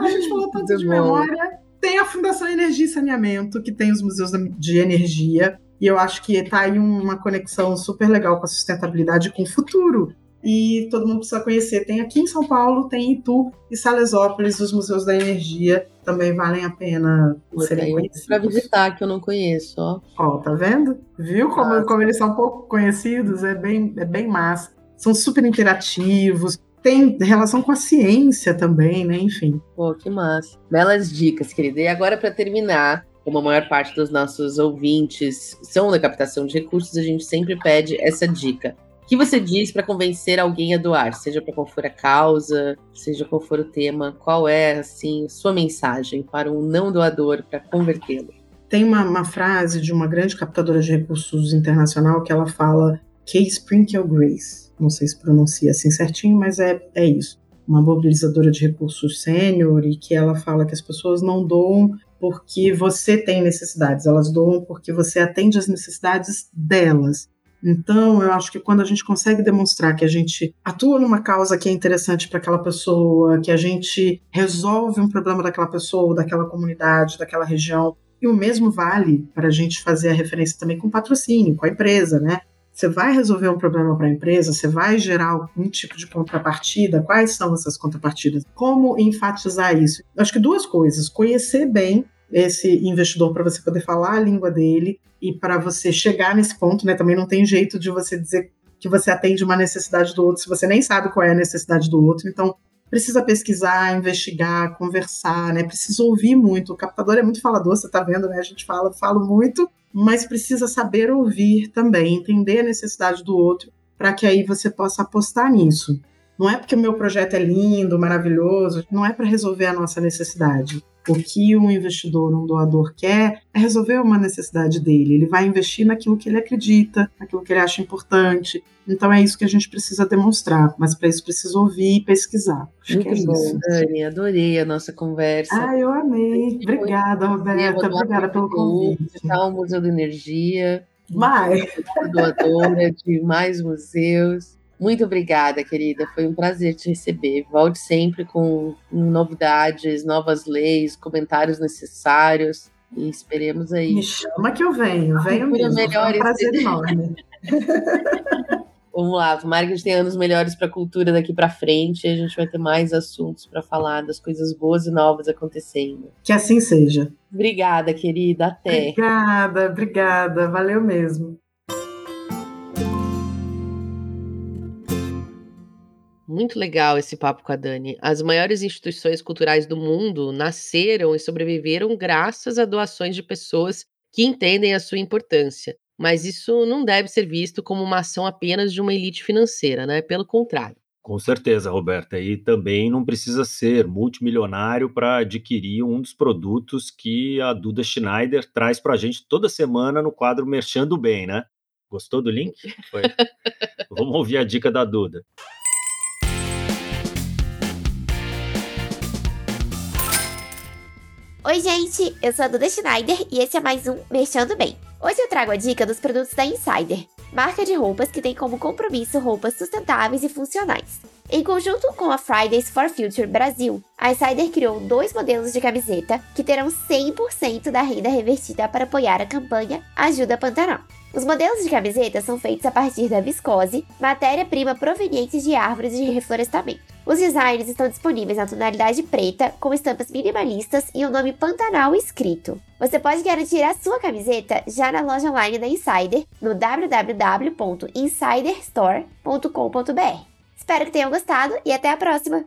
a gente falou tanto de memória. Tem a Fundação Energia e Saneamento, que tem os museus de energia. E eu acho que está aí uma conexão super legal com a sustentabilidade e com o futuro e todo mundo precisa conhecer. Tem aqui em São Paulo, tem Itu e Salesópolis, os museus da energia também valem a pena serem conhecidos. Para visitar, que eu não conheço, ó. Ó, tá vendo? Viu como, como eles são pouco conhecidos? É bem, é bem massa. São super interativos, tem relação com a ciência também, né? Enfim. Pô, que massa. Belas dicas, querida. E agora, para terminar, como a maior parte dos nossos ouvintes são da captação de recursos, a gente sempre pede essa dica. O que você diz para convencer alguém a doar, seja para qual for a causa, seja qual for o tema? Qual é, assim, sua mensagem para um não doador para convertê-lo? Tem uma, uma, frase de uma grande captadora de recursos internacional que ela fala Kay Sprinkle Grace. Não sei se pronuncia assim certinho, mas é, é isso. Uma mobilizadora de recursos sênior e que ela fala que as pessoas não doam porque você tem necessidades, elas doam porque você atende às necessidades delas. Então, eu acho que quando a gente consegue demonstrar que a gente atua numa causa que é interessante para aquela pessoa, que a gente resolve um problema daquela pessoa, daquela comunidade, daquela região, e o mesmo vale para a gente fazer a referência também com patrocínio, com a empresa, né? Você vai resolver um problema para a empresa, você vai gerar algum tipo de contrapartida. Quais são essas contrapartidas? Como enfatizar isso? Acho que duas coisas: conhecer bem esse investidor para você poder falar a língua dele e para você chegar nesse ponto, né? Também não tem jeito de você dizer que você atende uma necessidade do outro se você nem sabe qual é a necessidade do outro. Então, precisa pesquisar, investigar, conversar, né? Precisa ouvir muito. O captador é muito falador, você está vendo, né? A gente fala, falo muito, mas precisa saber ouvir também, entender a necessidade do outro, para que aí você possa apostar nisso. Não é porque o meu projeto é lindo, maravilhoso, não é para resolver a nossa necessidade. O que um investidor, um doador quer é resolver uma necessidade dele. Ele vai investir naquilo que ele acredita, naquilo que ele acha importante. Então é isso que a gente precisa demonstrar, mas para isso precisa ouvir e pesquisar. Acho Muito é bom, isso. Dani, adorei a nossa conversa. Ah, eu amei. Obrigada, Roberta. Obrigada pelo convite. Visitar o Museu da Energia. Vai. Doadora de mais museus. Muito obrigada, querida. Foi um prazer te receber. Volte sempre com novidades, novas leis, comentários necessários. E esperemos aí. Me chama que eu venho, venho mesmo. Melhores. É um prazer [laughs] enorme. Vamos lá, tomara que a gente tenha anos melhores para a cultura daqui para frente. A gente vai ter mais assuntos para falar das coisas boas e novas acontecendo. Que assim seja. Obrigada, querida. Até. Obrigada, obrigada. Valeu mesmo. Muito legal esse papo com a Dani. As maiores instituições culturais do mundo nasceram e sobreviveram graças a doações de pessoas que entendem a sua importância. Mas isso não deve ser visto como uma ação apenas de uma elite financeira, né? Pelo contrário. Com certeza, Roberta. E também não precisa ser multimilionário para adquirir um dos produtos que a Duda Schneider traz para a gente toda semana no quadro Merchando Bem, né? Gostou do link? Foi. [laughs] Vamos ouvir a dica da Duda. Oi, gente! Eu sou a Duda Schneider e esse é mais um Mexendo Bem. Hoje eu trago a dica dos produtos da Insider, marca de roupas que tem como compromisso roupas sustentáveis e funcionais. Em conjunto com a Fridays for Future Brasil, a Insider criou dois modelos de camiseta que terão 100% da renda revertida para apoiar a campanha Ajuda Pantanal. Os modelos de camiseta são feitos a partir da viscose, matéria-prima proveniente de árvores de reflorestamento. Os designs estão disponíveis na tonalidade preta, com estampas minimalistas e o nome Pantanal escrito. Você pode garantir a sua camiseta já na loja online da Insider no www.insiderstore.com.br. Espero que tenham gostado e até a próxima!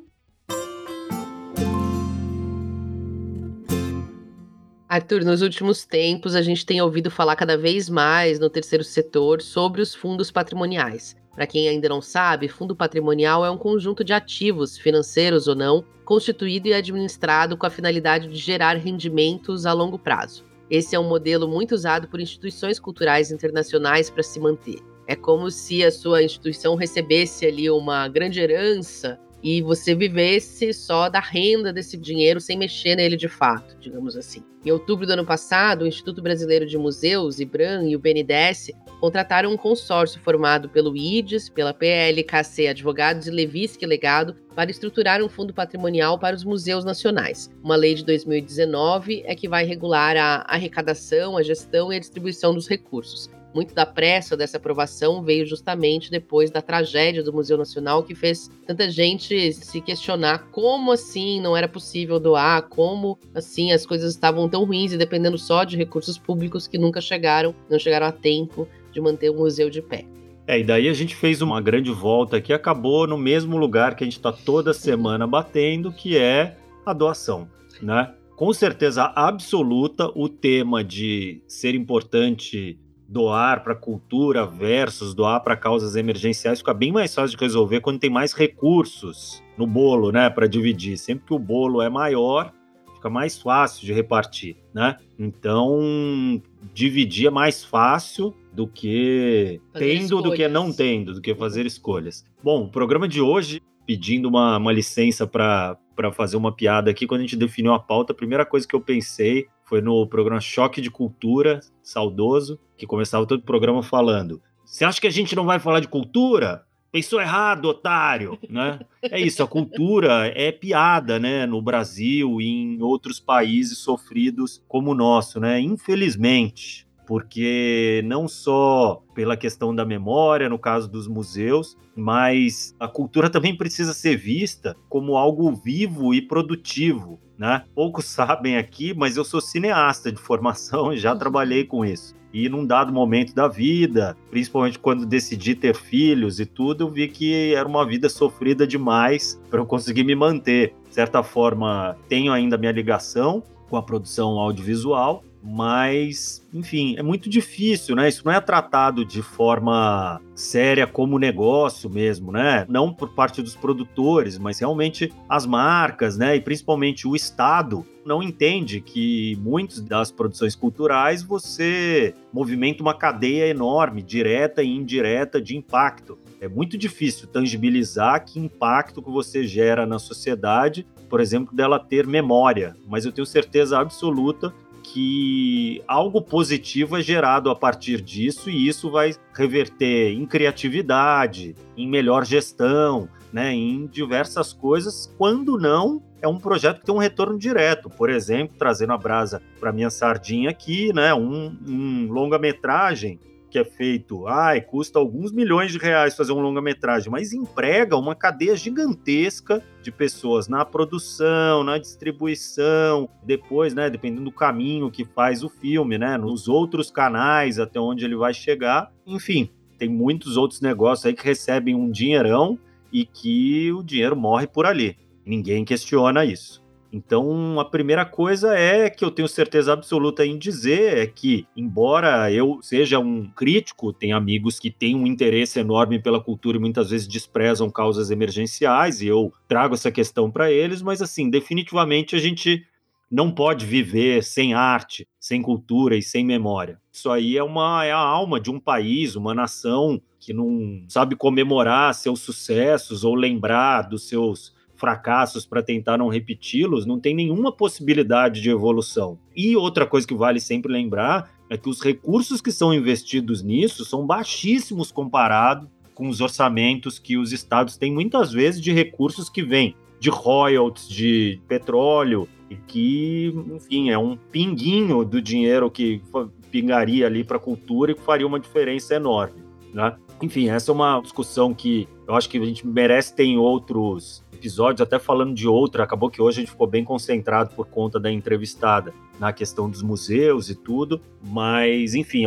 Arthur, nos últimos tempos a gente tem ouvido falar cada vez mais no terceiro setor sobre os fundos patrimoniais. Para quem ainda não sabe, fundo patrimonial é um conjunto de ativos, financeiros ou não, constituído e administrado com a finalidade de gerar rendimentos a longo prazo. Esse é um modelo muito usado por instituições culturais internacionais para se manter. É como se a sua instituição recebesse ali uma grande herança e você vivesse só da renda desse dinheiro sem mexer nele de fato, digamos assim. Em outubro do ano passado, o Instituto Brasileiro de Museus, IBRAM e o BNDES contrataram um consórcio formado pelo IDES, pela PLKC Advogados e Levisque Legado para estruturar um fundo patrimonial para os museus nacionais. Uma lei de 2019 é que vai regular a arrecadação, a gestão e a distribuição dos recursos. Muito da pressa dessa aprovação veio justamente depois da tragédia do Museu Nacional, que fez tanta gente se questionar como assim não era possível doar, como assim as coisas estavam tão ruins e dependendo só de recursos públicos que nunca chegaram, não chegaram a tempo de manter o museu de pé. É, e daí a gente fez uma grande volta que acabou no mesmo lugar que a gente está toda [laughs] semana batendo, que é a doação, né? Com certeza absoluta, o tema de ser importante doar para cultura versus doar para causas emergenciais fica bem mais fácil de resolver quando tem mais recursos no bolo, né, para dividir. Sempre que o bolo é maior, fica mais fácil de repartir, né? Então, dividir é mais fácil do que fazer tendo escolhas. do que não tendo, do que fazer escolhas. Bom, o programa de hoje, pedindo uma, uma licença para fazer uma piada aqui, quando a gente definiu a pauta, a primeira coisa que eu pensei foi no programa Choque de Cultura, saudoso, que começava todo o programa falando: Você acha que a gente não vai falar de cultura? Pensou errado, otário, [laughs] né? É isso, a cultura é piada, né, no Brasil e em outros países sofridos como o nosso, né? Infelizmente, porque não só pela questão da memória, no caso dos museus, mas a cultura também precisa ser vista como algo vivo e produtivo, né? Poucos [laughs] sabem aqui, mas eu sou cineasta de formação e já uhum. trabalhei com isso. E num dado momento da vida, principalmente quando decidi ter filhos e tudo, eu vi que era uma vida sofrida demais para eu conseguir me manter. De certa forma, tenho ainda minha ligação com a produção audiovisual, mas, enfim, é muito difícil, né? Isso não é tratado de forma séria como negócio mesmo, né? Não por parte dos produtores, mas realmente as marcas, né? E principalmente o Estado não entende que muitas das produções culturais você movimenta uma cadeia enorme, direta e indireta de impacto. É muito difícil tangibilizar que impacto que você gera na sociedade, por exemplo, dela ter memória, mas eu tenho certeza absoluta que algo positivo é gerado a partir disso e isso vai reverter em criatividade, em melhor gestão, né, em diversas coisas, quando não é um projeto que tem um retorno direto. Por exemplo, trazendo a brasa para minha sardinha aqui, né, um, um longa-metragem que é feito, ai, custa alguns milhões de reais fazer um longa-metragem, mas emprega uma cadeia gigantesca de pessoas na produção, na distribuição, depois, né, dependendo do caminho que faz o filme, né, nos outros canais até onde ele vai chegar. Enfim, tem muitos outros negócios aí que recebem um dinheirão e que o dinheiro morre por ali. Ninguém questiona isso. Então, a primeira coisa é que eu tenho certeza absoluta em dizer é que, embora eu seja um crítico, tem amigos que têm um interesse enorme pela cultura e muitas vezes desprezam causas emergenciais, e eu trago essa questão para eles, mas assim, definitivamente a gente não pode viver sem arte, sem cultura e sem memória. Isso aí é uma é a alma de um país, uma nação que não sabe comemorar seus sucessos ou lembrar dos seus fracassos para tentar não repeti-los, não tem nenhuma possibilidade de evolução. E outra coisa que vale sempre lembrar é que os recursos que são investidos nisso são baixíssimos comparado com os orçamentos que os estados têm muitas vezes de recursos que vêm de royalties, de petróleo, e que, enfim, é um pinguinho do dinheiro que pingaria ali para a cultura e que faria uma diferença enorme. Né? Enfim, essa é uma discussão que eu acho que a gente merece ter em outros episódios, até falando de outra, acabou que hoje a gente ficou bem concentrado por conta da entrevistada na questão dos museus e tudo, mas enfim,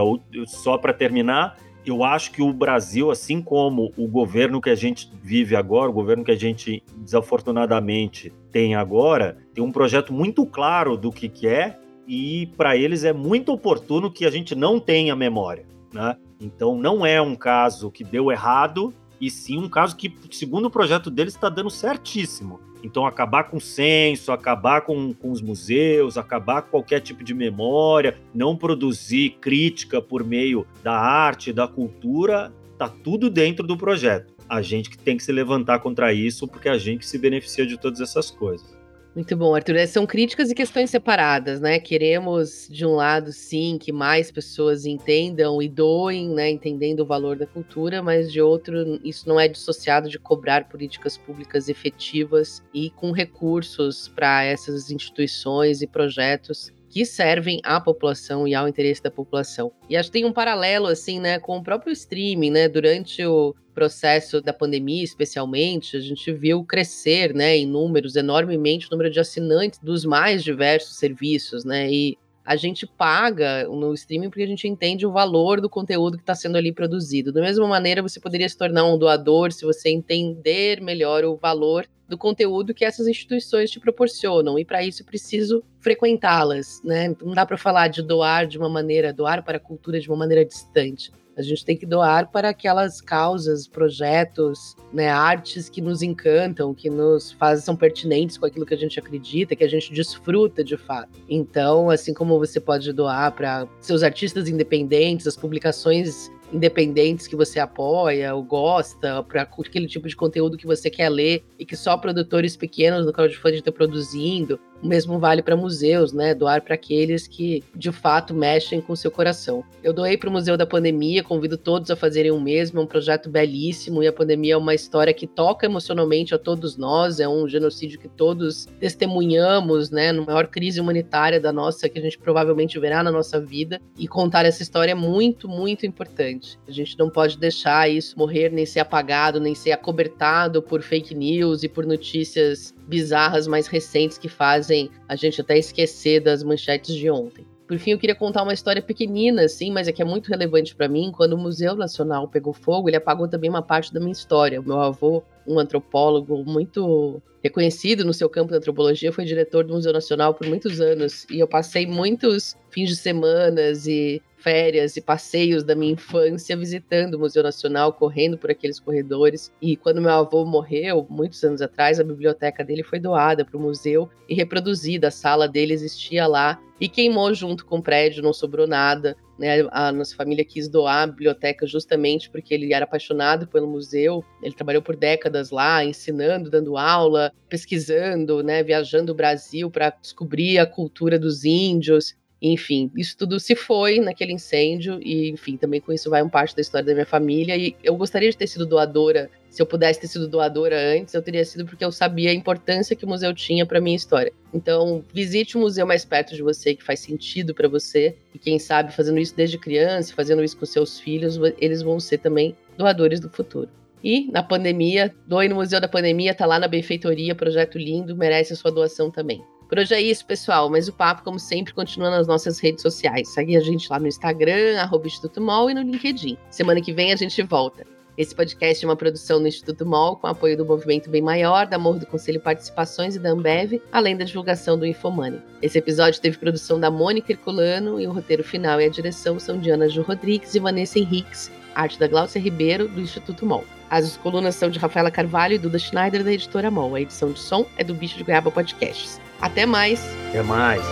só para terminar, eu acho que o Brasil, assim como o governo que a gente vive agora, o governo que a gente desafortunadamente tem agora, tem um projeto muito claro do que, que é e para eles é muito oportuno que a gente não tenha memória, né? Então não é um caso que deu errado, e sim um caso que, segundo o projeto deles, está dando certíssimo. Então, acabar com o censo, acabar com, com os museus, acabar com qualquer tipo de memória, não produzir crítica por meio da arte, da cultura, tá tudo dentro do projeto. A gente que tem que se levantar contra isso, porque a gente se beneficia de todas essas coisas. Muito bom, Arthur. É, são críticas e questões separadas, né? Queremos, de um lado, sim, que mais pessoas entendam e doem, né? Entendendo o valor da cultura, mas de outro, isso não é dissociado de cobrar políticas públicas efetivas e com recursos para essas instituições e projetos que servem à população e ao interesse da população. E acho que tem um paralelo, assim, né, com o próprio streaming, né? Durante o processo da pandemia, especialmente, a gente viu crescer, né, em números, enormemente, o número de assinantes dos mais diversos serviços, né? E a gente paga no streaming porque a gente entende o valor do conteúdo que está sendo ali produzido. Da mesma maneira, você poderia se tornar um doador se você entender melhor o valor do conteúdo que essas instituições te proporcionam. E para isso, preciso frequentá-las, né? Não dá para falar de doar de uma maneira, doar para a cultura de uma maneira distante. A gente tem que doar para aquelas causas, projetos, né, artes que nos encantam, que nos fazem são pertinentes com aquilo que a gente acredita, que a gente desfruta de fato. Então, assim como você pode doar para seus artistas independentes, as publicações independentes que você apoia ou gosta, para aquele tipo de conteúdo que você quer ler e que só produtores pequenos no crowdfunding estão produzindo. O mesmo vale para museus, né? Doar para aqueles que de fato mexem com o seu coração. Eu doei para o Museu da Pandemia, convido todos a fazerem o mesmo, é um projeto belíssimo e a pandemia é uma história que toca emocionalmente a todos nós, é um genocídio que todos testemunhamos, né? Na maior crise humanitária da nossa, que a gente provavelmente verá na nossa vida, e contar essa história é muito, muito importante. A gente não pode deixar isso morrer, nem ser apagado, nem ser acobertado por fake news e por notícias bizarras mais recentes que fazem a gente até esquecer das manchetes de ontem. Por fim, eu queria contar uma história pequenina, assim, mas é que é muito relevante para mim. Quando o Museu Nacional pegou fogo, ele apagou também uma parte da minha história. O meu avô, um antropólogo muito reconhecido no seu campo de antropologia, foi diretor do Museu Nacional por muitos anos. E eu passei muitos fins de semanas e férias e passeios da minha infância visitando o Museu Nacional, correndo por aqueles corredores. E quando meu avô morreu, muitos anos atrás, a biblioteca dele foi doada para o museu e reproduzida. A sala dele existia lá e queimou junto com o prédio, não sobrou nada. Né? A nossa família quis doar a biblioteca justamente porque ele era apaixonado pelo museu. Ele trabalhou por décadas lá, ensinando, dando aula, pesquisando, né? viajando o Brasil para descobrir a cultura dos índios. Enfim, isso tudo se foi naquele incêndio e, enfim, também com isso vai um parte da história da minha família e eu gostaria de ter sido doadora. Se eu pudesse ter sido doadora antes, eu teria sido porque eu sabia a importância que o museu tinha para minha história. Então, visite o museu mais perto de você que faz sentido para você e quem sabe fazendo isso desde criança, fazendo isso com seus filhos, eles vão ser também doadores do futuro. E na pandemia, doe no Museu da Pandemia, tá lá na benfeitoria, projeto lindo, merece a sua doação também. Por hoje é isso, pessoal. Mas o papo, como sempre, continua nas nossas redes sociais. Segue a gente lá no Instagram, arroba Instituto Mol, e no LinkedIn. Semana que vem a gente volta. Esse podcast é uma produção do Instituto MOL, com apoio do Movimento Bem Maior, da Morro do Conselho Participações e da Ambev, além da divulgação do Infomoney. Esse episódio teve produção da Mônica Herculano e o roteiro final e a direção são de Ana Ju Rodrigues e Vanessa Henriques, arte da Glaucia Ribeiro, do Instituto MOL. As colunas são de Rafaela Carvalho e Duda Schneider, da editora MOL. A edição de som é do Bicho de Goiaba Podcasts. Até mais. Até mais.